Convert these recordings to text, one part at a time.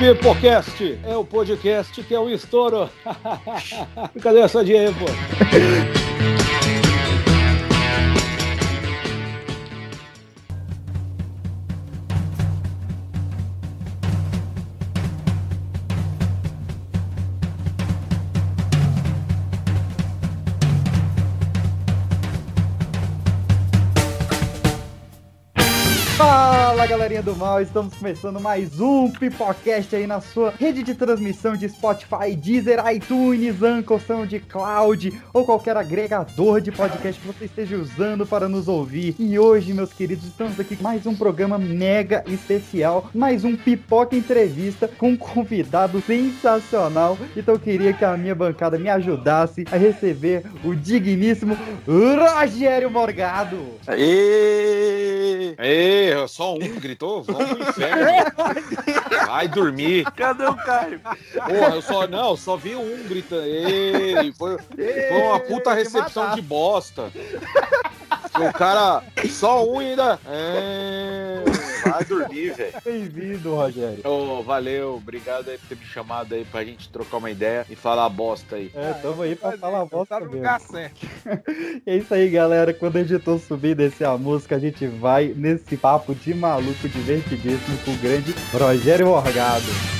Pipocast é o podcast que é um estouro. Cadê essa aí, pô? Galerinha do mal, estamos começando mais um Pipocast aí na sua rede de transmissão de Spotify, Deezer, iTunes, Anchor, SoundCloud ou qualquer agregador de podcast que você esteja usando para nos ouvir. E hoje, meus queridos, estamos aqui com mais um programa mega especial, mais um Pipoca Entrevista com um convidado sensacional. Então eu queria que a minha bancada me ajudasse a receber o digníssimo Rogério Morgado. Aê! Ê, só um gritou, vamos pro inferno. Vai dormir. Cadê o Caio? Porra, eu só, não, só vi um gritando. Ei, foi, foi uma puta recepção de bosta. O cara, só um ainda. É, vai dormir, velho. Bem-vindo, Rogério. Ô, valeu, obrigado aí por ter me chamado aí pra gente trocar uma ideia e falar bosta aí. É, tamo aí pra falar a voz Tá no mesmo. lugar certo. É isso aí, galera. Quando o editor subir e descer a música, a gente vai nesse papo de maluco divertidíssimo com o grande Rogério Morgado.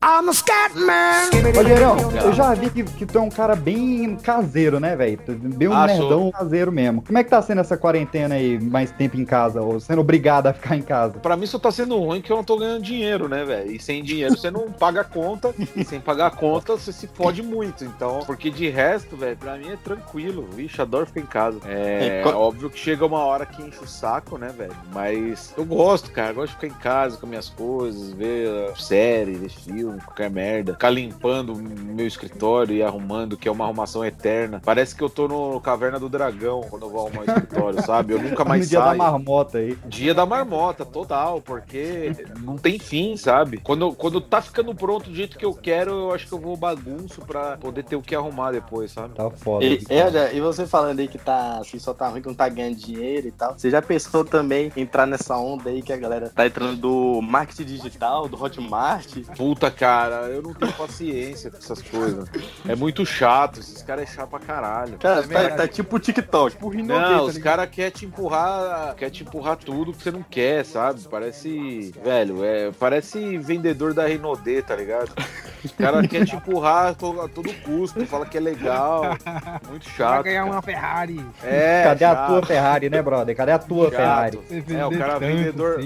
I'm a scat man. Rogério, eu já vi que, que tu é um cara bem caseiro, né, velho? Tu- Bem um Ah, nerdão sou. caseiro mesmo. Como é que tá sendo essa quarentena aí, mais tempo em casa, ou sendo obrigado a ficar em casa? Pra mim só tá sendo ruim que eu não tô ganhando dinheiro, né, velho? E sem dinheiro você não paga a conta. E sem pagar a conta você se fode muito. Então, porque de resto, velho, pra mim é tranquilo. Vixe, adoro ficar em casa. É, É, óbvio que chega uma hora que enche o saco, né, velho? Mas eu gosto, cara. Eu gosto de ficar em casa com minhas coisas, ver série, ver filme, qualquer merda. Ficar limpando meu escritório e arrumando, que é uma arrumação eterna. Parece que eu tô no Caverna do Dragão quando eu vou arrumar o escritório, sabe? Eu nunca mais no dia da saio. marmota aí. Dia da marmota, total, porque não tem fim, sabe? Quando, quando tá ficando pronto do jeito que eu quero, eu acho que eu vou bagunço pra poder ter o que arrumar depois, sabe? Tá foda. E, é, e você falando aí que tá assim, só tá ruim, que não tá ganhando dinheiro e tal. Você já pensou também em entrar nessa onda aí que a galera tá entrando do marketing digital, do Hotmart? Puta, cara, eu não tenho paciência com essas coisas. É muito chato, esses caras é chato pra caralho. Cara, É tá, tá tipo o TikTok. Tipo Rinodê, Não, tá os caras querem te empurrar, quer te empurrar tudo que você não quer, sabe? Parece, velho, é, parece vendedor da Renaudet, tá ligado? Os caras querem te empurrar a to- a todo custo, fala que é legal, muito Vai chato. ganhar cara. uma Ferrari. É, Cadê a chato. tua Ferrari, né, brother? Cadê a tua Chato. Ferrari? É, o cara tanto, vendedor-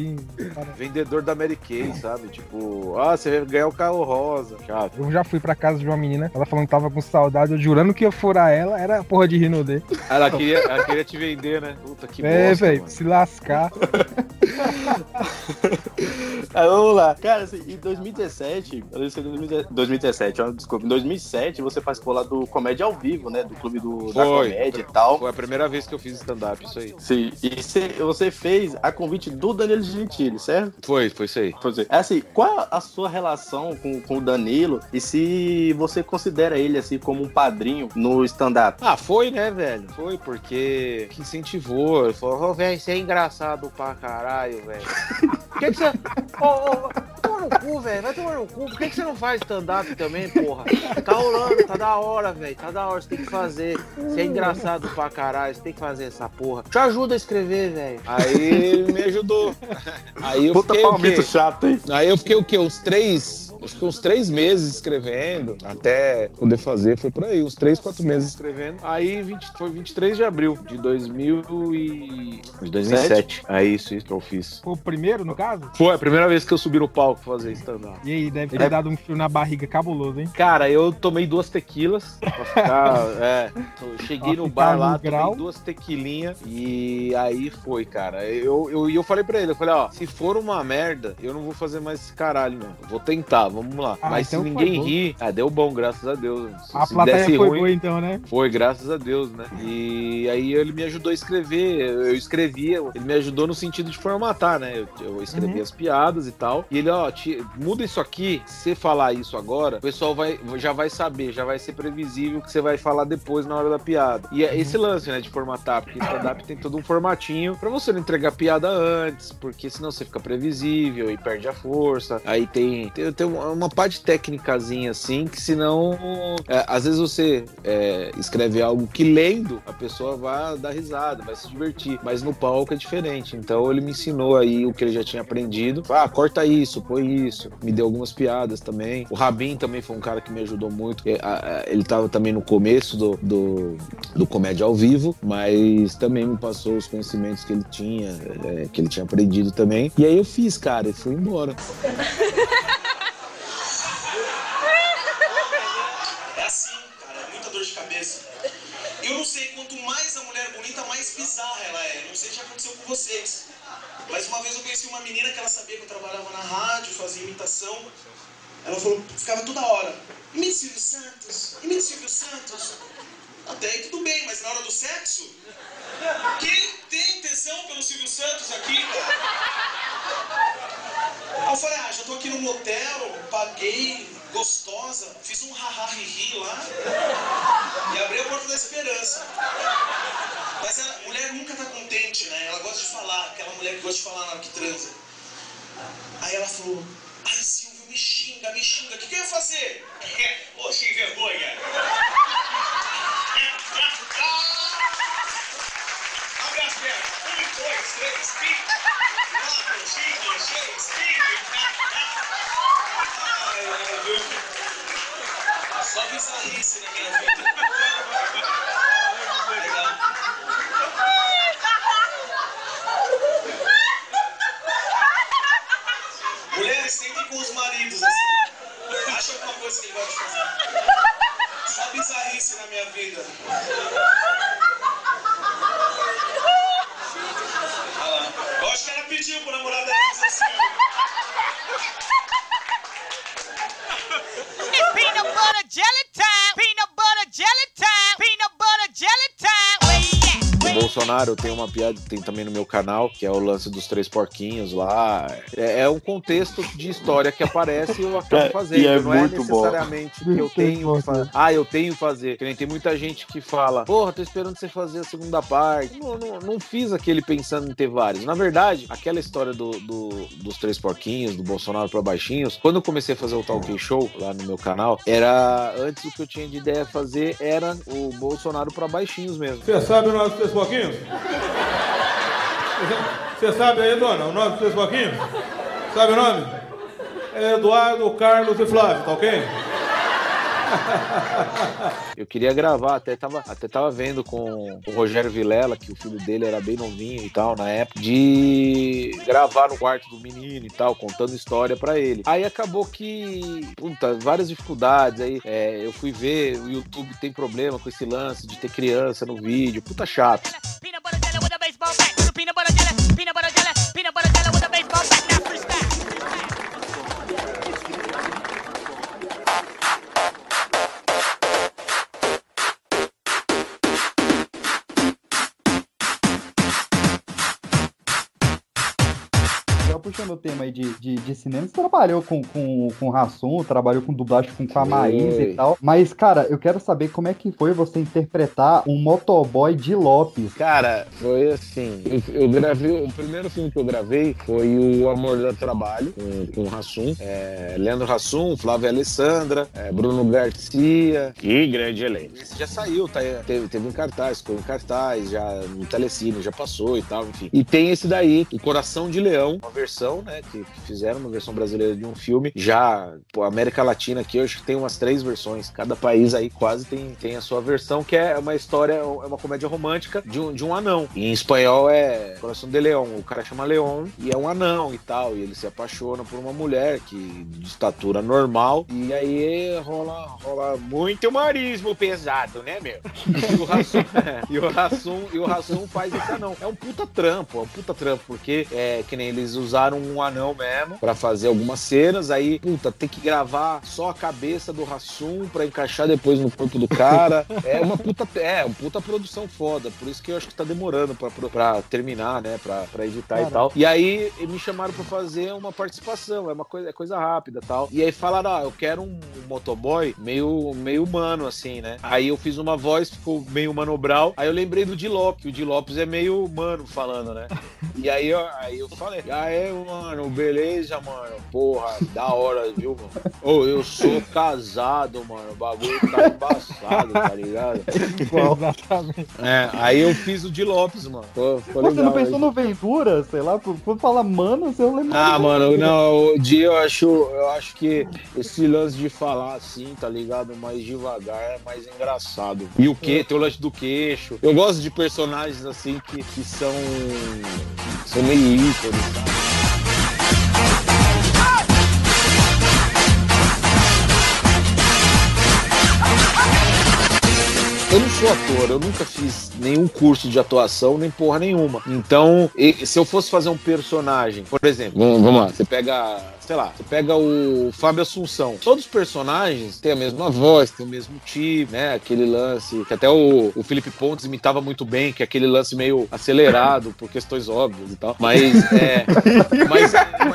cara. Vendedor da Mary Kay, sabe? Tipo, ah, você vai ganhar o carro rosa. Chato. Eu já fui pra casa de uma menina, ela falando que tava com saudade, eu jurando que ia furar ela, era a porra de Rinodê. Ela queria, ela queria te vender, né? Puta que É, velho, se lascar. Aí, vamos lá. Cara, assim, em 2017, eu não sei, 2017, 2017, ó, desculpa, em 2007 você participou lá do Comédia ao Vivo, né? Do clube do, da Foi. comédia e tal. Foi a primeira vez que eu fiz stand-up, isso aí. Sim, e você, você fez a convite do Danilo Gentili, certo? Foi, foi isso aí. Pois é. É assim, qual a sua relação com, com o Danilo e se você considera ele assim como um padrinho no stand-up? Ah, foi, né, velho? Foi, porque que incentivou. Ele falou, ô, velho, você é engraçado pra caralho, velho. Que, que você. Ô, ô, toma no cu, velho. Vai tomar no cu. Por que, que você não faz stand-up também, porra? Tá rolando, tá da hora, velho. Tá da hora, você tem que fazer. Você é engraçado pra caralho, você tem que fazer essa porra. Te ajuda a escrever, velho. Aí ele me ajudou. Aí eu Puta fiquei. o palmito chato, hein? Aí eu fiquei o quê? Uns três. Acho que uns três meses escrevendo, até poder fazer, foi por aí, uns três, quatro meses escrevendo. Aí 20, foi 23 de abril de 2000 e... de 2007. É isso, isso que eu fiz. Foi o primeiro, no caso? Foi a primeira vez que eu subi no palco fazer stand-up. E aí, deve ter dado um fio na barriga cabuloso, hein? Cara, eu tomei duas tequilas pra ficar. é, eu cheguei no bar lá, no grau. tomei duas tequilinhas e aí foi, cara. Eu, eu, e eu falei pra ele, eu falei, ó, se for uma merda, eu não vou fazer mais esse caralho, não. Eu vou tentar, vamos lá. Ah, Mas então se ninguém rir, ah, deu bom, graças a Deus. Se, A se plateia foi ruim, boa então, né? foi, graças a Deus, né? E aí ele me ajudou a escrever, eu escrevia, ele me ajudou no sentido de formatar, né? Eu, eu escrevi Uhum. as piadas e tal. E ele, ó, muda isso aqui, se você falar isso agora, o pessoal vai, já vai saber, já vai ser previsível o que você vai falar depois na hora da piada. E é esse lance, né, de formatar, porque stand-up tem todo um formatinho pra você não entregar piada antes, porque senão você fica previsível e perde a força. Aí tem, tem, tem uma, uma parte técnicazinha assim, que senão, é, às vezes você é, escreve algo que lendo a pessoa vai dar risada, vai se divertir, mas no palco é diferente. Então ele me ensinou aí o que ele já tinha aprendido. Ah, corta isso, põe isso. Me deu algumas piadas também. O Rabin também foi um cara que me ajudou muito. Ele tava também no começo do, do, do comédia ao vivo, mas também me passou os conhecimentos que ele tinha, é, que ele tinha aprendido também. E aí eu fiz, cara, e fui embora. É assim, cara, é muita dor de cabeça. Eu não sei, quanto mais a mulher bonita, mais bizarra ela é. Não sei se já aconteceu com vocês. Mas uma vez eu conheci uma menina que ela sabia que eu trabalhava na rádio, fazia imitação. Ela falou, ficava toda hora, imite Silvio Santos, imite Silvio Santos. Até aí tudo bem, mas na hora do sexo, quem tem tesão pelo Silvio Santos aqui, eu falei, ah, já tô aqui no motel, paguei, gostosa, fiz um haha ri lá e abri a porta da esperança. Mas a mulher nunca tá contente, né? Ela gosta de falar, aquela mulher que gosta de falar na hora que transa. Aí ela falou, ai Silvio, me xinga, me xinga, o que, que eu ia fazer? Ô, sem vergonha. Butter jelly time. Peanut butter jelly Bolsonaro, eu tenho uma piada que tem também no meu canal, que é o lance dos três porquinhos lá. É, é um contexto de história que aparece e eu acabo É, fazendo. e é não é muito bom. necessariamente que eu tenho que fazer. Ah, eu tenho que fazer. Que nem tem muita gente que fala, porra, tô esperando você fazer a segunda parte. Não, não, não fiz aquele pensando em ter vários. Na verdade, aquela história do, do- dos três porquinhos, do Bolsonaro pra baixinhos, quando eu comecei a fazer o Talk Show lá no meu canal, era. Antes o que eu tinha de ideia fazer era o Bolsonaro pra baixinhos mesmo. Você sabe o nome dos três Você sabe aí, dona, o nome dos três pouquinhos? Sabe o nome? É Eduardo, Carlos e Flávio, tá ok? Eu queria gravar, até tava, até tava vendo com o Rogério Vilela, que o filho dele era bem novinho e tal, na época, de gravar no quarto do menino e tal, contando história pra ele. Aí acabou que, puta, várias dificuldades. Aí é, eu fui ver, o YouTube tem problema com esse lance de ter criança no vídeo, puta chato. Já puxando o tema aí de, de, de cinema, você trabalhou com, com, com Rassum, trabalhou com dublagem com, com a. Maísa e tal. Mas, cara, eu quero saber como é que foi você interpretar um motoboy de Lopes. Cara, foi assim. Eu, eu gravei. O primeiro filme que eu gravei foi O Amor da Trabalho, com, com o Rassum. É, Leandro Rassum, Flávia Alessandra, é, Bruno Garcia. Que grande elenco. Esse já saiu, tá, teve, teve em cartaz, ficou em cartaz, já no Telecine, já passou e tal, enfim. E tem esse daí, O Coração de Leão, uma versão, né, que, fizeram, uma versão brasileira de um filme. Já, pô, América Latina aqui, eu acho que tem umas três versões. Cada país aí quase tem, tem a sua versão, que é uma história, é uma comédia romântica de um, de um anão. E em espanhol é Coração de Leão. O cara chama Leão e é um anão e tal. E ele se apaixona por uma mulher que de estatura normal. E aí rola, rola muito humorismo pesado, né, meu? E o Rassum, e o Rassum, e o Rassum faz esse anão. É um puta trampo, é um puta trampo, porque é que nem eles usaram um anão mesmo pra fazer algumas cenas. Aí, puta, tem que gravar só a cabeça do Rassum pra encaixar depois no corpo do cara. É uma puta, é, uma puta produção foda. Por isso que eu acho que tá demorando pra, pra terminar, né? Pra, pra editar e Cara. tal. E aí me chamaram pra fazer uma participação. É uma coisa, é coisa rápida e tal. E aí falaram, ah, eu quero um motoboy meio, meio humano, assim, né? Aí eu fiz uma voz, ficou meio manobral. Aí eu lembrei do Di Lopes. O Di Lopes é meio humano falando, né? E aí eu, aí eu falei, ah, é, mano, beleza, mano. Porra, da hora, viu, mano? Ô, eu sou casado, mano. O bagulho tá embaçado, tá ligado? Exatamente. É, aí eu fiz o Di Lopes, mano. Pô, Você não pensou aí. no Ventura, sei lá? Quando fala mano, você não lembra. Ah, mano, não, o dia eu acho, eu acho que esse lance de falar assim, tá ligado? Mais devagar é mais engraçado. E o que? Tem o lance do queixo. Eu gosto de personagens assim que, que são. são meio ícones, sabe? Sou ator, eu nunca fiz nenhum curso de atuação, nem porra nenhuma. Então, se eu fosse fazer um personagem, por exemplo, vamos, vamos lá, você pega, sei lá, você pega o Fábio Assunção. Todos os personagens têm a mesma voz, têm o mesmo tipo, né? Aquele lance que até o, o Felipe Pontes imitava muito bem, que é aquele lance meio acelerado por questões óbvias e tal. Mas, é, mas,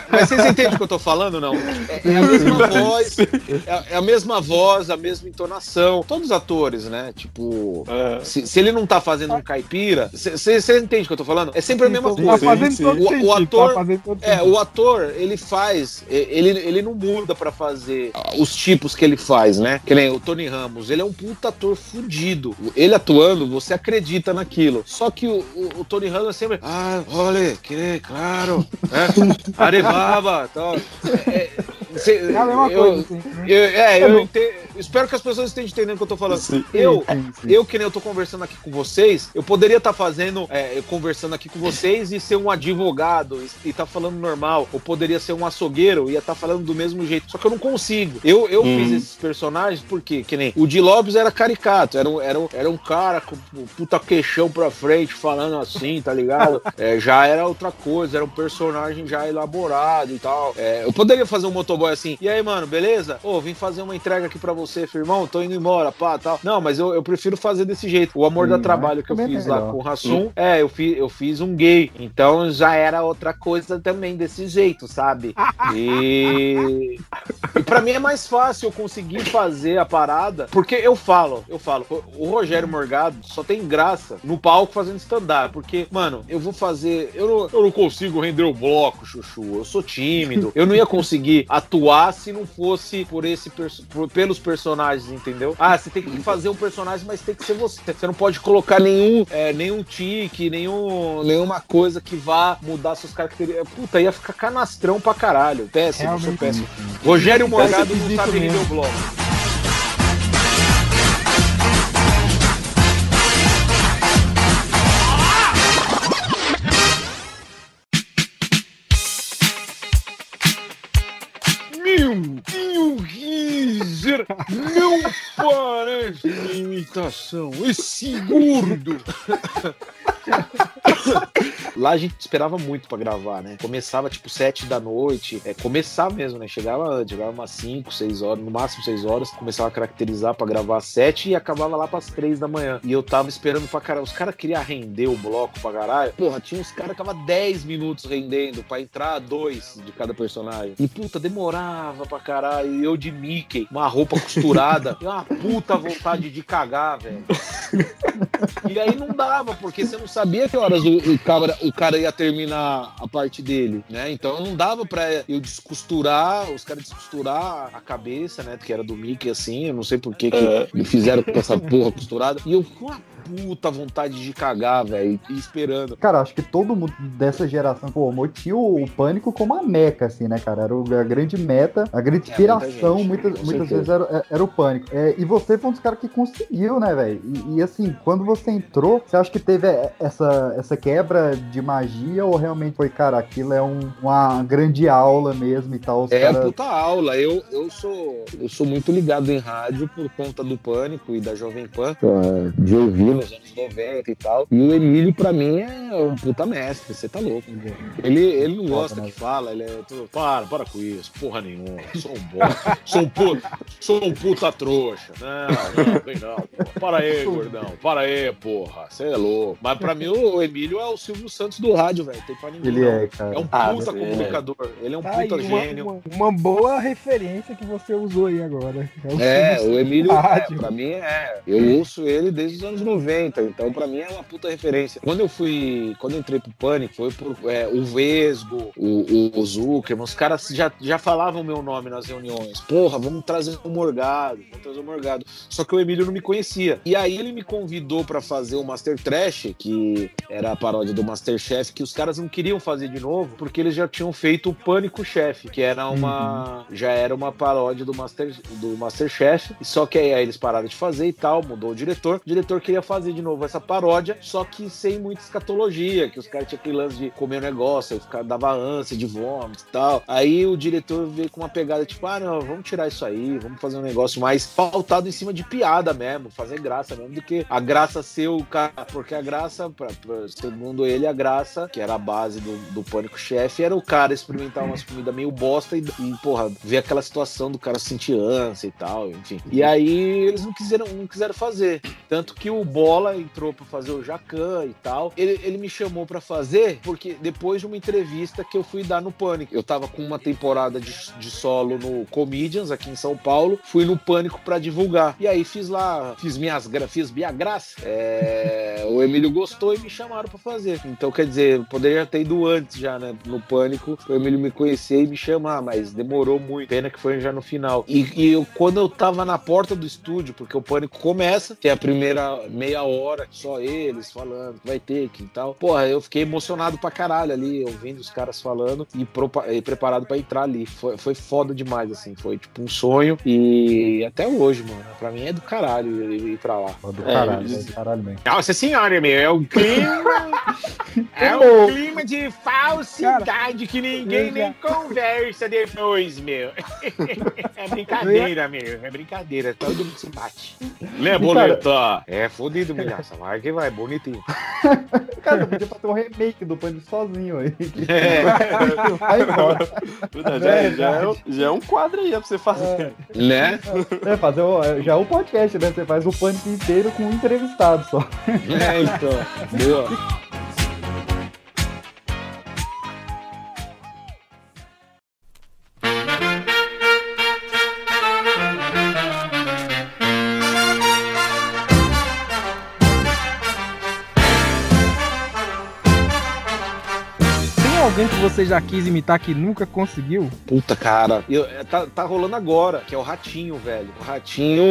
mas vocês entendem o que eu tô falando, não? É, é a mesma voz, é, é a mesma voz, a mesma entonação. Todos os atores, né? Tipo, se, se ele não tá fazendo um caipira, você entende o que eu tô falando? É sempre a mesma Tá coisa. fazendo sim. todo O- ator- tá fazendo todo É, sentido. o ator, ele faz, ele, ele não muda pra fazer os tipos que ele faz, né? Que nem o Tony Ramos, ele é um puta ator fudido. Ele atuando, você acredita naquilo. Só que o, o- o Tony Ramos é sempre, ah, olha, que claro, é, arevaba, tal. É, é, cê- É a mesma eu- coisa, assim. eu- é, eu ente- espero que as pessoas estejam entendendo o que eu tô falando. Eu, Sim, sim. eu, que nem eu tô conversando aqui com vocês, eu poderia estar fazendo, é, eu conversando aqui com vocês e ser um advogado e, e tá falando normal. Ou poderia ser um açougueiro e ia estar falando do mesmo jeito. Só que eu não consigo. Eu, eu Hum. fiz esses personagens porque, que nem o Di Lopes era caricato, era um, era um, era um cara com puta queixão pra frente, falando assim, tá ligado? É, já era outra coisa, era um personagem já elaborado e tal. É, eu poderia fazer um motoboy assim, e aí, mano, beleza? Ô, vim fazer uma entrega aqui pra você, firmão, tô indo embora, pá, tal. Não, mas eu, eu prefiro fazer desse jeito. O Amor Sim, da Trabalho que eu é fiz lá com o Rassum, é, eu fiz, eu fiz um gay. Então já era outra coisa também desse jeito, sabe? E, e para mim é mais fácil eu conseguir fazer a parada, porque eu falo, eu falo, o Rogério Morgado só tem graça no palco fazendo stand-up, porque, mano, eu vou fazer, eu não, eu não consigo render o bloco, chuchu, eu sou tímido, eu não ia conseguir atuar se não fosse por esse perso- por- pelos personagens, entendeu? Ah, você tem que fazer um personagem, mas tem que ser você. Você não pode colocar nenhum, é, nenhum tique, nenhum, nenhuma coisa que vá mudar suas características. Puta, ia ficar canastrão pra caralho. Péssimo, sou péssimo. Rogério Morgado não sabe render mesmo. o não parece imitação. Esse gordo. Lá a gente esperava muito pra gravar, né? Começava tipo sete da noite, é, começar mesmo, né? Chegava antes, chegava umas 5, 6 horas, no máximo 6 horas, começava a caracterizar pra gravar às 7 e acabava lá pras 3 da manhã. E eu tava esperando pra caralho. Os caras queriam render o bloco pra caralho. Porra, tinha uns caras que tava 10 minutos rendendo pra entrar dois de cada personagem. E puta, demorava pra caralho. E eu de Mickey, uma roupa costurada, e uma puta vontade de cagar, velho. E aí não dava, porque você não sabia que horas o, o cara, o cara ia terminar a parte dele, né? Então não dava pra eu descosturar, os caras descosturar a cabeça, né? Que era do Mickey assim, eu não sei por que, que fizeram com essa porra costurada. E eu puta vontade de cagar, velho, e esperando. Cara, acho que todo mundo dessa geração formou tinha o, o pânico como a meca, assim, né, cara? Era o- a grande meta, a grande É, muita inspiração, gente, muitas, muitas vezes era, era o pânico. É, e você foi um dos caras que conseguiu, né, velho? E, e, assim, quando você entrou, você acha que teve é, essa, essa quebra de magia ou realmente foi, cara, aquilo é um- uma grande aula mesmo e tal? Os É, cara... puta aula. Eu, eu, sou, eu sou muito ligado em rádio por conta do Pânico e da Jovem Pan. De ouvir nos anos 90 e tal. E o Emílio, pra mim, é um puta mestre, você tá louco. Ele, ele não gosta né? que fala, ele é tudo. Para, para com isso, porra nenhuma. Sou um bom. sou um puta, sou um puta trouxa. Não, não, vem não. porra. Para aí, gordão. Para aí, porra. Você é louco. Mas pra mim, o Emílio é o Silvio Santos do rádio, velho. Tem pra ninguém. Ele não. é, cara. É um Ah, puta é. comunicador. Ele é um Tá aí, puta uma, gênio. uma- uma boa referência que você usou aí agora. o É, o Emílio, é, pra mim é. Eu ouço ele desde os anos 90, então pra mim é uma puta referência. Quando eu fui, quando eu entrei pro Pânico, foi por é, o Vesgo, o, o, o Zuckerman, os caras já, já falavam meu nome nas reuniões. Porra, vamos trazer o Morgado, vamos trazer o Morgado. Só que o Emílio não me conhecia. E aí ele me convidou pra fazer o Master Trash, que era a paródia do Masterchef, que os caras não queriam fazer de novo, porque eles já tinham feito o Pânico Chef, que era uma. Já era uma paródia do, Master, do Masterchef. Só que aí, aí eles pararam de fazer e tal, mudou o diretor. O diretor queria fazer de novo essa paródia, só que sem muita escatologia, que os caras tinham aquele lance de comer o negócio, aí caras dava ânsia de vômito e tal. Aí o diretor veio com uma pegada tipo, ah, não, vamos tirar isso aí, vamos fazer um negócio mais pautado em cima de piada mesmo, fazer graça mesmo, do que a graça ser o cara. Porque a graça, pra, pra- segundo ele, a graça, que era a base do, do Pânico Chefe, era o cara experimentar umas comidas meio bosta e, e, porra, ver aquela situação do cara sentir ânsia e tal, enfim. E aí eles não quiseram, não quiseram fazer. Tanto que o Bola entrou pra fazer o Jacan e tal. Ele, ele me chamou pra fazer porque depois de uma entrevista que eu fui dar no Pânico. Eu tava com uma temporada de, de solo no Comedians aqui em São Paulo. Fui no Pânico pra divulgar. E aí fiz lá, fiz minhas fiz minha graça. É, o Emílio gostou e me chamaram pra fazer. Então, quer dizer, poderia ter ido antes já, né? No Pânico, o Emílio me conhecer e me chamar, mas demorou muito. Pena que foi já no final. E, e eu, quando eu tava na porta do estúdio, porque o Pânico começa, tem a primeira meia hora, só eles falando que vai ter que e tal. Porra, eu fiquei emocionado pra caralho ali, ouvindo os caras falando e, e preparado pra entrar ali. Foi, foi foda demais, assim. Foi tipo um sonho. E até hoje, mano, pra mim é do caralho ir, ir pra lá. Ó, Do É, caralho, eles- do caralho mesmo. Nossa senhora, meu, é um clima. é um clima de falsidade que ninguém nem conversa depois, meu. É brincadeira, meu. É brincadeira. Todo mundo se bate. Né, boleta? É fodido, milhaça. Vai que vai, bonitinho. Cara, eu podia fazer um remake do Pânico sozinho aí. É, Vai embora. Puta, já, já, é, um- já é um quadro aí pra você fazer. né? É, fazer o, já é o podcast, né? Você faz o Pânico inteiro com um entrevistado só. É, então. Boa. Você já quis imitar que nunca conseguiu? Puta, cara. Eu- é, tá, tá rolando agora, que é o Ratinho, velho. O Ratinho,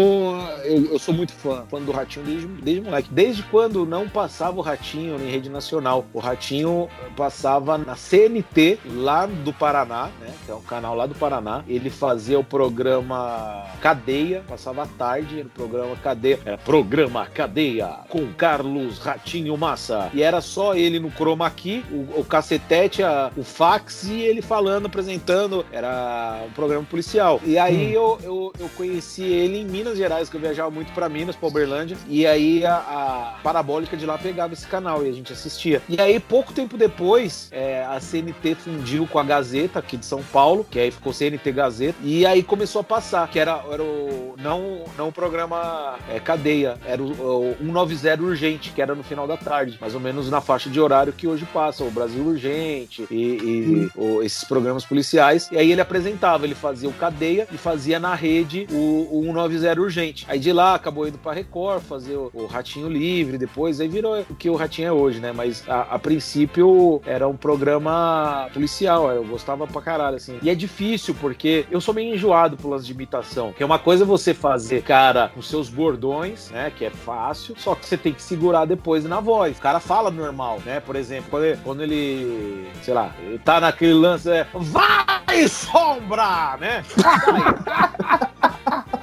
eu, eu sou muito fã. Fã do Ratinho desde, desde moleque. Desde quando não passava o Ratinho em rede nacional. O Ratinho passava na CNT, lá do Paraná, né? Que é um canal lá do Paraná. Ele fazia o programa Cadeia, passava à tarde, era o programa Cadeia. Era programa Cadeia, com Carlos Ratinho Massa. E era só ele no chroma key, o, o cacetete, a- o fax e ele falando, apresentando. Era um programa policial. E aí eu, eu, eu conheci ele em Minas Gerais, que eu viajava muito pra Minas, pra Uberlândia. E aí a, a parabólica de lá pegava esse canal e a gente assistia. E aí, pouco tempo depois, é, a CNT fundiu com a Gazeta aqui de São Paulo, que aí ficou CNT Gazeta. E aí começou a passar, que era, era o. Não, não o programa é, cadeia, era o, o 190 Urgente, que era no final da tarde, mais ou menos na faixa de horário que hoje passa, o Brasil Urgente e, e o- esses programas policiais. E aí ele apresentava, ele fazia o cadeia e fazia na rede o, o 190 Urgente. Aí de lá acabou indo pra Record, fazer o, o Ratinho Livre, depois aí virou o que o Ratinho é hoje, né? Mas a, a princípio era um programa policial, eu gostava pra caralho, assim. E é difícil, porque eu sou meio enjoado lance de imitação. Que é uma coisa você fazer, cara, os seus bordões, né? Que é fácil, só que você tem que segurar depois na voz. O cara fala normal, né? Por exemplo, quando ele, quando ele sei lá, tá naquele lance, é, vai sombra, né? Vai.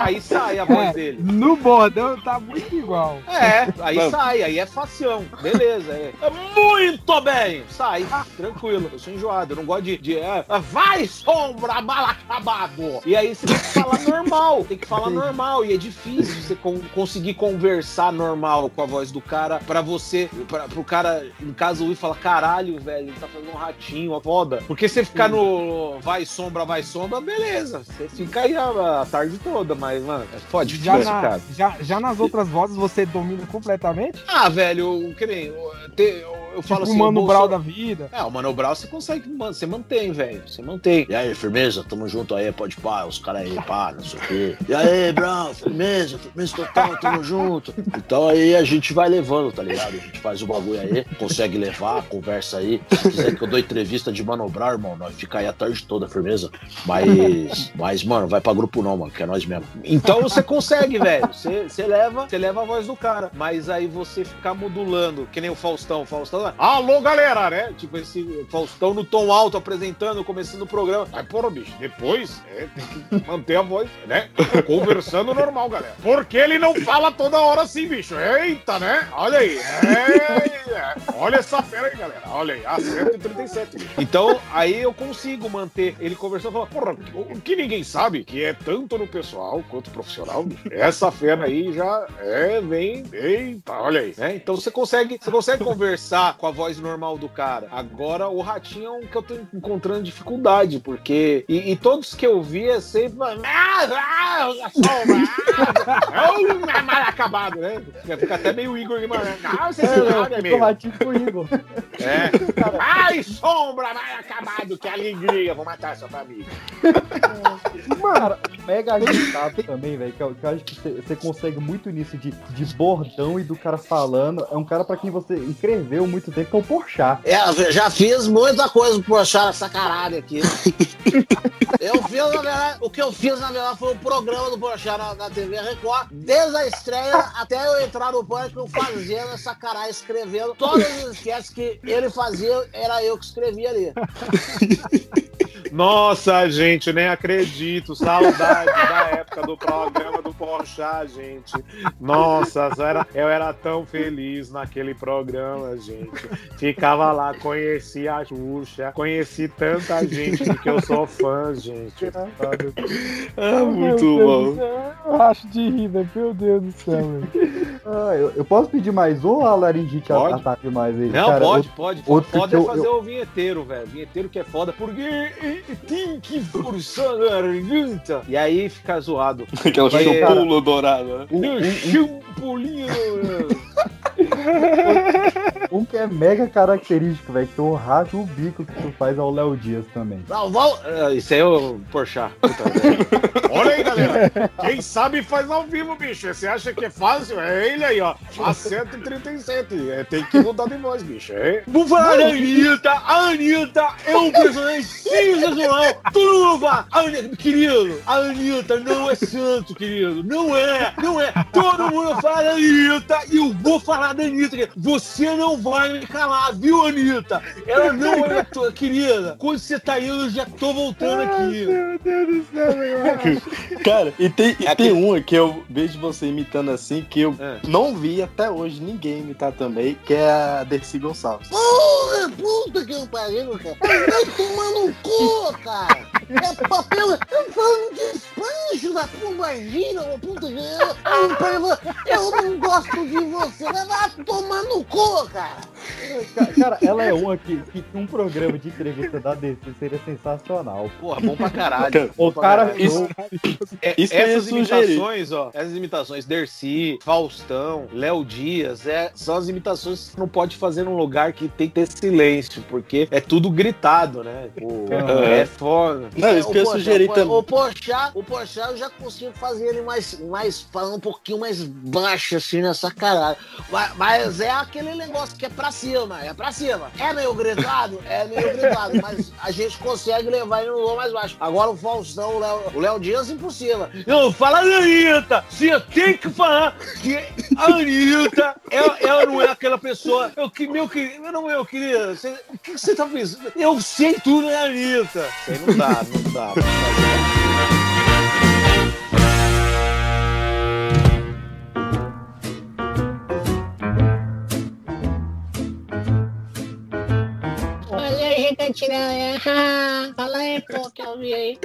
Aí sai a voz É, dele. no bordão tá muito igual. É, aí Mano. sai, aí é facião. Beleza, é. É Muito bem! Sai, tranquilo. Eu sou enjoado, eu não gosto de. de é, vai, sombra, mal acabado! E aí você tem que falar normal, tem que falar normal. E é difícil você con- conseguir conversar normal com a voz do cara pra você, pra, pro cara, em caso ouvir, falar: caralho, velho, ele tá fazendo um ratinho, ó, foda. Porque você ficar no vai, sombra, vai, sombra, beleza. Você fica aí a, a tarde toda, mas, mano, é foda, Já, na- cara. já, já nas outras vozes você domina completamente? Ah, velho, eu- que nem. Te- eu, eu falo tipo assim. o Mano o Brau Bolso- da vida. É, o Mano Brown você consegue, mano, você mantém, velho. Você mantém. E aí, firmeza? Tamo junto aí, pode pá, os caras aí, pá, não sei o quê. E aí, Brown, firmeza, firmeza total, tamo junto. Então aí a gente vai levando, tá ligado? A gente faz o bagulho aí, consegue levar, conversa aí. Se quiser que eu dou entrevista de Mano Brown, irmão, nós fica aí a tarde toda, firmeza. Mas, mas, mano, vai pra grupo não, mano, que é nós mesmo. Então você consegue, velho. Você, você leva, você leva a voz do cara. Mas aí você ficar modulando, que nem o Faustão. O Alô, galera, né? Tipo esse Faustão no tom alto apresentando, começando o programa. Mas, porra, bicho, depois é, tem que manter a voz, né? Conversando normal, galera. Porque ele não fala toda hora assim, bicho. Eita, né? Olha aí. É, é. Olha essa fera aí, galera. Olha aí, a 137. Então, aí eu consigo manter ele conversando falar, porra, o que ninguém sabe, que é tanto no pessoal quanto profissional, bicho, essa fera aí já é, vem, eita, olha aí, né? Então você consegue, você consegue conversar com a voz normal do cara. Agora, o ratinho é um que eu tô encontrando dificuldade, porque. E, e todos que eu vi é sempre. A sombra, é mal acabado, né? Fica até meio Igor Guimarães. Ah, você se É, amigo. eu ratinho com o Igor. É. Ai, sombra, vai acabado, que alegria, vou matar sua família. Cara, mega agitado também, velho. Que, eu- que eu acho que você- consegue muito nisso de, de bordão e do cara falando. É um cara pra quem você escreveu muito tempo, que é o Porchat. É, já fiz muita coisa pro achar essa caralho aqui. eu fiz, na verdade, o que eu fiz, na verdade, foi o programa do Porchat na, na TV Record. Desde a estreia até eu entrar no pânico, eu fazendo essa caralho, escrevendo. Todos os sketches que ele fazia, era eu que escrevia ali. Nossa, gente, nem acredito. Saudade da época do programa do Porchat, gente. Nossa, eu era, eu era tão feliz naquele programa, gente. Ficava lá, conheci a Xuxa, conheci tanta gente que eu sou fã, gente. Ah, muito Meu Deus bom. do céu, Eu acho de rir, velho. Meu Deus do céu, velho. Ah, eu, eu posso pedir mais um ou a laringite Pode. ataque mais ele? Não, Cara, pode, eu- pode. outro Foda que é eu- fazer o vinheteiro, velho. Vinheteiro que é foda, porque tem que forçar a garganta. E aí fica zoado. Aquela Vai, champola dourada, né? Meu champolinho. Um que é mega característico, velho, que eu racho o bico que tu faz ao Léo Dias também. Não, vamos... Ah, Isso aí é o Porchat. Puta. Olha aí, galera. Quem sabe faz ao vivo, bicho. Você acha que é fácil? É ele aí, ó. A 137. É, tem que mudar de voz, bicho. É. Vou falar da Anitta. A Anitta é um personagem sensacional. Todo mundo fala. A Anitta, querido, a Anitta não é santo, querido. Não é, não é. Todo mundo fala da Anitta e eu vou falar da Anitta. querido. Você não vai me calar, viu, Anitta? Ela não é tua querida. Quando você tá indo, eu já tô voltando aqui. Meu Deus do céu, velho. Cara, e tem, e tem uma que eu vejo você imitando assim, que eu É. não vi até hoje ninguém imitar também, que é a Dercy Gonçalves. Porra, puta que eu pariu, cara. Vai tomar no cu, cara. É papel. Eu falando de despancho da pombagira, puta que. Eu, eu não gosto de você. Vai tomar no cu, cara. Ca- Cara, ela é uma que, que um programa de entrevista da DC seria sensacional. Porra, bom pra caralho. O cara. caralho. Isso- É, Isso essas imitações, ó, essas imitações, Dercy, Faustão, Léo Dias, é, são as imitações que você não pode fazer num lugar que tem que ter silêncio, porque é tudo gritado, né? Pô, Aham. é foda. Não, isso que eu sugeri também. O Porchat, o Porchat eu já consigo fazer ele mais, mais falando um pouquinho mais baixo assim nessa caralho. Mas, mas é aquele negócio que é pra cima, é pra cima. É meio gritado, é meio gritado, mas a gente consegue levar ele no low mais baixo. Agora o Faustão, o Léo, o Léo Dias impossível. Não, fala da Anitta! Você tem que falar que a Anitta, ela, ela não é aquela pessoa. Eu, que, meu querido, não, meu querido, você- o que você tá pensando? Eu sei tudo da Anitta. Isso aí não dá, não dá. Tiranha. Fala aí, pô, que eu vi aí.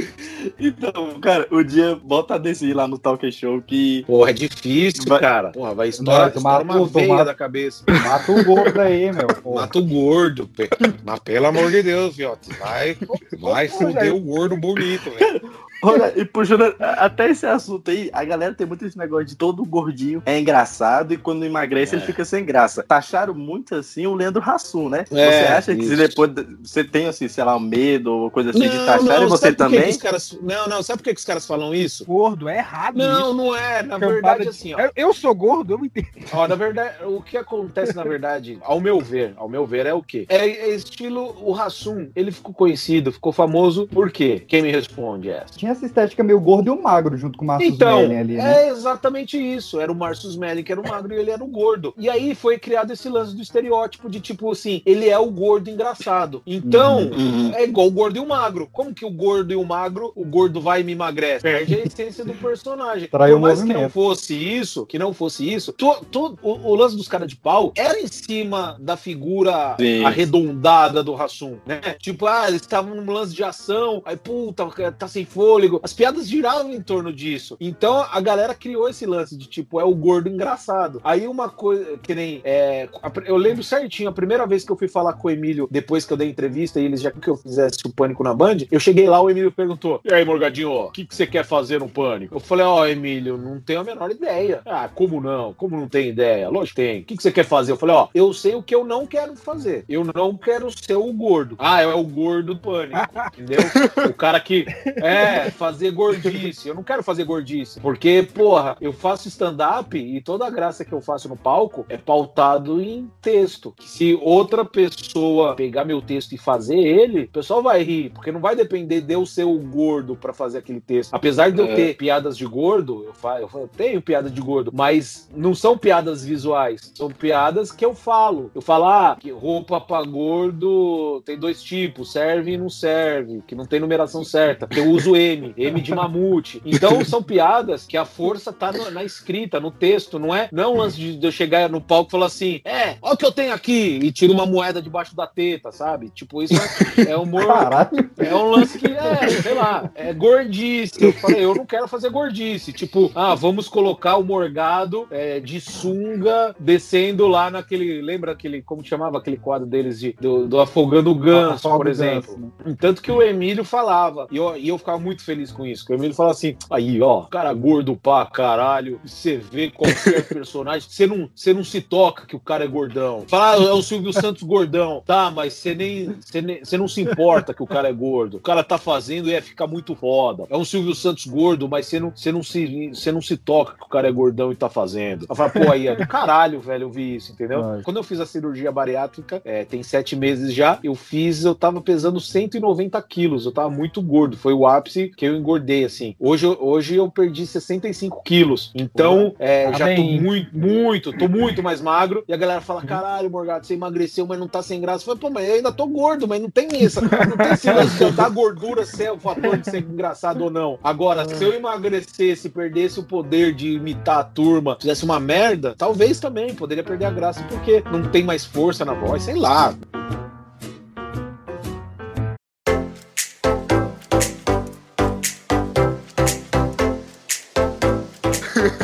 Então, cara, o dia bota a descer lá no talk show que. Porra, é difícil, Vai- cara. Porra, vai estourar, matou, uma veia matou. da cabeça. Mata o gordo aí, meu. pô. Mata o gordo, pe- mas pelo amor de Deus, fiote. Vai, vai foder o gordo bonito, velho. Olha, e puxando até esse assunto aí, a galera tem muito esse negócio de todo gordinho é engraçado e quando emagrece ele fica sem graça. Taxaram muito assim o Leandro Hassum, né? É, você acha que se isso. depois de- você tem, assim, sei lá, um medo ou coisa assim de taxar e você que também? que os caras... Não, não, sabe por que que os caras falam isso? Gordo, é errado Não, isso. não é. Na verdade, de- assim, ó. Eu, sou gordo, eu entendo. Ó, na verdade, o que acontece, na verdade, ao meu ver, ao meu ver, é o quê? É, é estilo o Hassum. Ele ficou conhecido, ficou famoso, por quê? Quem me responde é essa? Tinha essa estética meio gordo e o magro junto com o Marcos Então, Melling ali, né? é exatamente isso. Era o Marcus Melling que era o magro e ele era o gordo. E aí foi criado esse lance do estereótipo de tipo assim, ele é o gordo engraçado. Então, Uhum. é igual o gordo e o magro. Como que o gordo e o magro, o gordo vai e me emagrece? Perde a essência do personagem. Trai o Por mais que não fosse isso, que não fosse isso, to- to- o, o lance dos caras de pau era em cima da figura Sim. arredondada do Hassum, né? Tipo, ah, eles estavam num lance de ação, aí puta, tá sem fôlego. As piadas giravam em torno disso. Então a galera criou esse lance de tipo, é o gordo engraçado. Aí uma coisa que nem. é, eu lembro certinho, a primeira vez que eu fui falar com o Emílio, depois que eu dei entrevista e eles já que eu fizesse o pânico na Band, eu cheguei lá, o Emílio perguntou: E aí, Morgadinho, o que, que você quer fazer no pânico? Eu falei, ó, Emílio, não tenho a menor ideia. Ah, como não? Como não tem ideia? Lógico que tem. O que, que você quer fazer? Eu falei, ó, eu sei o que eu não quero fazer. Eu não quero ser o gordo. Ah, é o gordo do pânico. Entendeu? O cara que é fazer gordice. Eu não quero fazer gordice. Porque, porra, eu faço stand-up e toda a graça que eu faço no palco é pautado em texto. Se outra pessoa pegar meu texto e fazer ele, o pessoal vai rir. Porque não vai depender de eu ser o gordo pra fazer aquele texto. Apesar de eu É. ter piadas de gordo, eu, fa eu eu tenho piada de gordo, mas não são piadas visuais. São piadas que eu falo. Eu falo, ah, que roupa pra gordo tem dois tipos, serve e não serve, que não tem numeração certa. Eu uso M, M de mamute. Então são piadas que a força tá no- na escrita, no texto, não é, não é um lance de, eu chegar no palco e falar assim, é, olha o que eu tenho aqui, e tiro uma moeda debaixo da teta, sabe? Tipo, isso é, é humor. Caralho. É um lance que, é, sei lá, é gordice. Eu falei, eu não quero fazer gordice. Tipo, ah, vamos colocar o Morgado é, de sunga descendo lá naquele. Lembra aquele, como chamava aquele quadro deles de, do, do Afogando o Ganso, Afoga por exemplo? Ganso, né? Tanto que o Emílio falava, e eu, e eu ficava muito feliz com isso. O Emílio falava assim: aí, ó, cara gordo pra caralho, você vê qualquer personagem, você não, você não se toca que o cara é gordão. Fala, ah, é o Silvio Santos gordão. Tá, mas você nem, você nem. Você não se importa que o cara é gordo. O cara tá fazendo e ia ficar muito foda. É um Silvio Santos gordo, mas você não, você não, se, você não se toca que o cara é gordão e tá fazendo. Eu falo, pô, aí é do caralho, velho, eu vi isso, entendeu? Quando eu fiz a cirurgia bariátrica, é, tem sete meses já, eu fiz, eu tava pesando 190 quilos, eu tava muito gordo. Foi o ápice que eu engordei, assim. Hoje, eu- hoje eu perdi 65 quilos. Então, é, já tô muito, muito, tô muito mais magro. E a galera fala: caralho, Morgado, você emagreceu, mas não tá sem graça. Eu falei, pô, mas eu ainda tô gordo, mas não tem essa. Não tem esse lance da gordura ser o fator de ser engraçado ou não. Agora, se eu emagrecesse, perdesse o poder de imitar a turma, fizesse uma merda, talvez também poderia perder a graça, porque não tem mais força na voz, sei lá.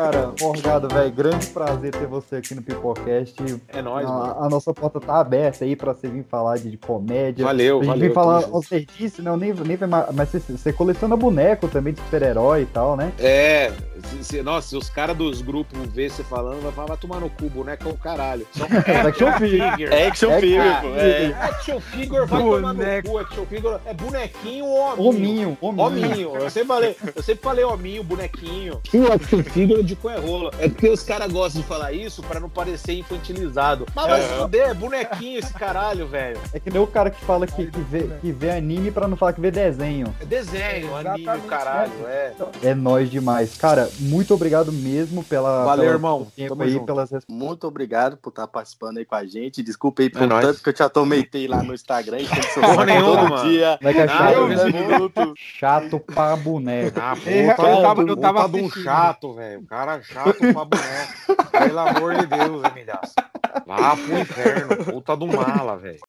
Cara, Morgado, velho, grande prazer ter você aqui no Pipocast. É nóis, mano. A, a nossa porta tá aberta aí pra você vir falar de, de comédia. Valeu, a gente valeu. vem falar, junto. você disse, não, nem, nem, mas você, você coleciona boneco também de super-herói e tal, né? É, se- se- nossa, se os caras dos grupos ver você falando, vai falar, vai tomar no cu, boneco é o caralho. São action figure. É action É, figure, pô. É. Action figure vai tomar no cu, action figure é bonequinho ou hominho. Hominho, hominho. Hominho, eu sempre falei, eu sempre falei hominho, bonequinho. O action figure de cu é rola. É porque os caras gostam de falar isso pra não parecer infantilizado. Mas vai se fuder, é bonequinho esse caralho, velho. É que nem o cara que fala que, que, vê, que vê anime pra não falar que vê desenho. É desenho, anime, Exatamente, caralho, é. É nóis demais. Cara, muito obrigado mesmo pela. Valeu, pela- irmão. tempo Tamo aí, junto. pelas respostas. Muito obrigado por estar participando aí com a gente. Desculpa aí por É nóis. tanto que eu já tomatei lá no Instagram. Porra nenhuma, todo mano. dia. Vai que é chato, eu né? chato pra boneco. Ah, É, eu tava- eu tava de um assistindo. chato, velho. Cara chato pra boneco. Pelo amor de Deus, Emilhaço. Vá pro inferno. Puta do mala, velho.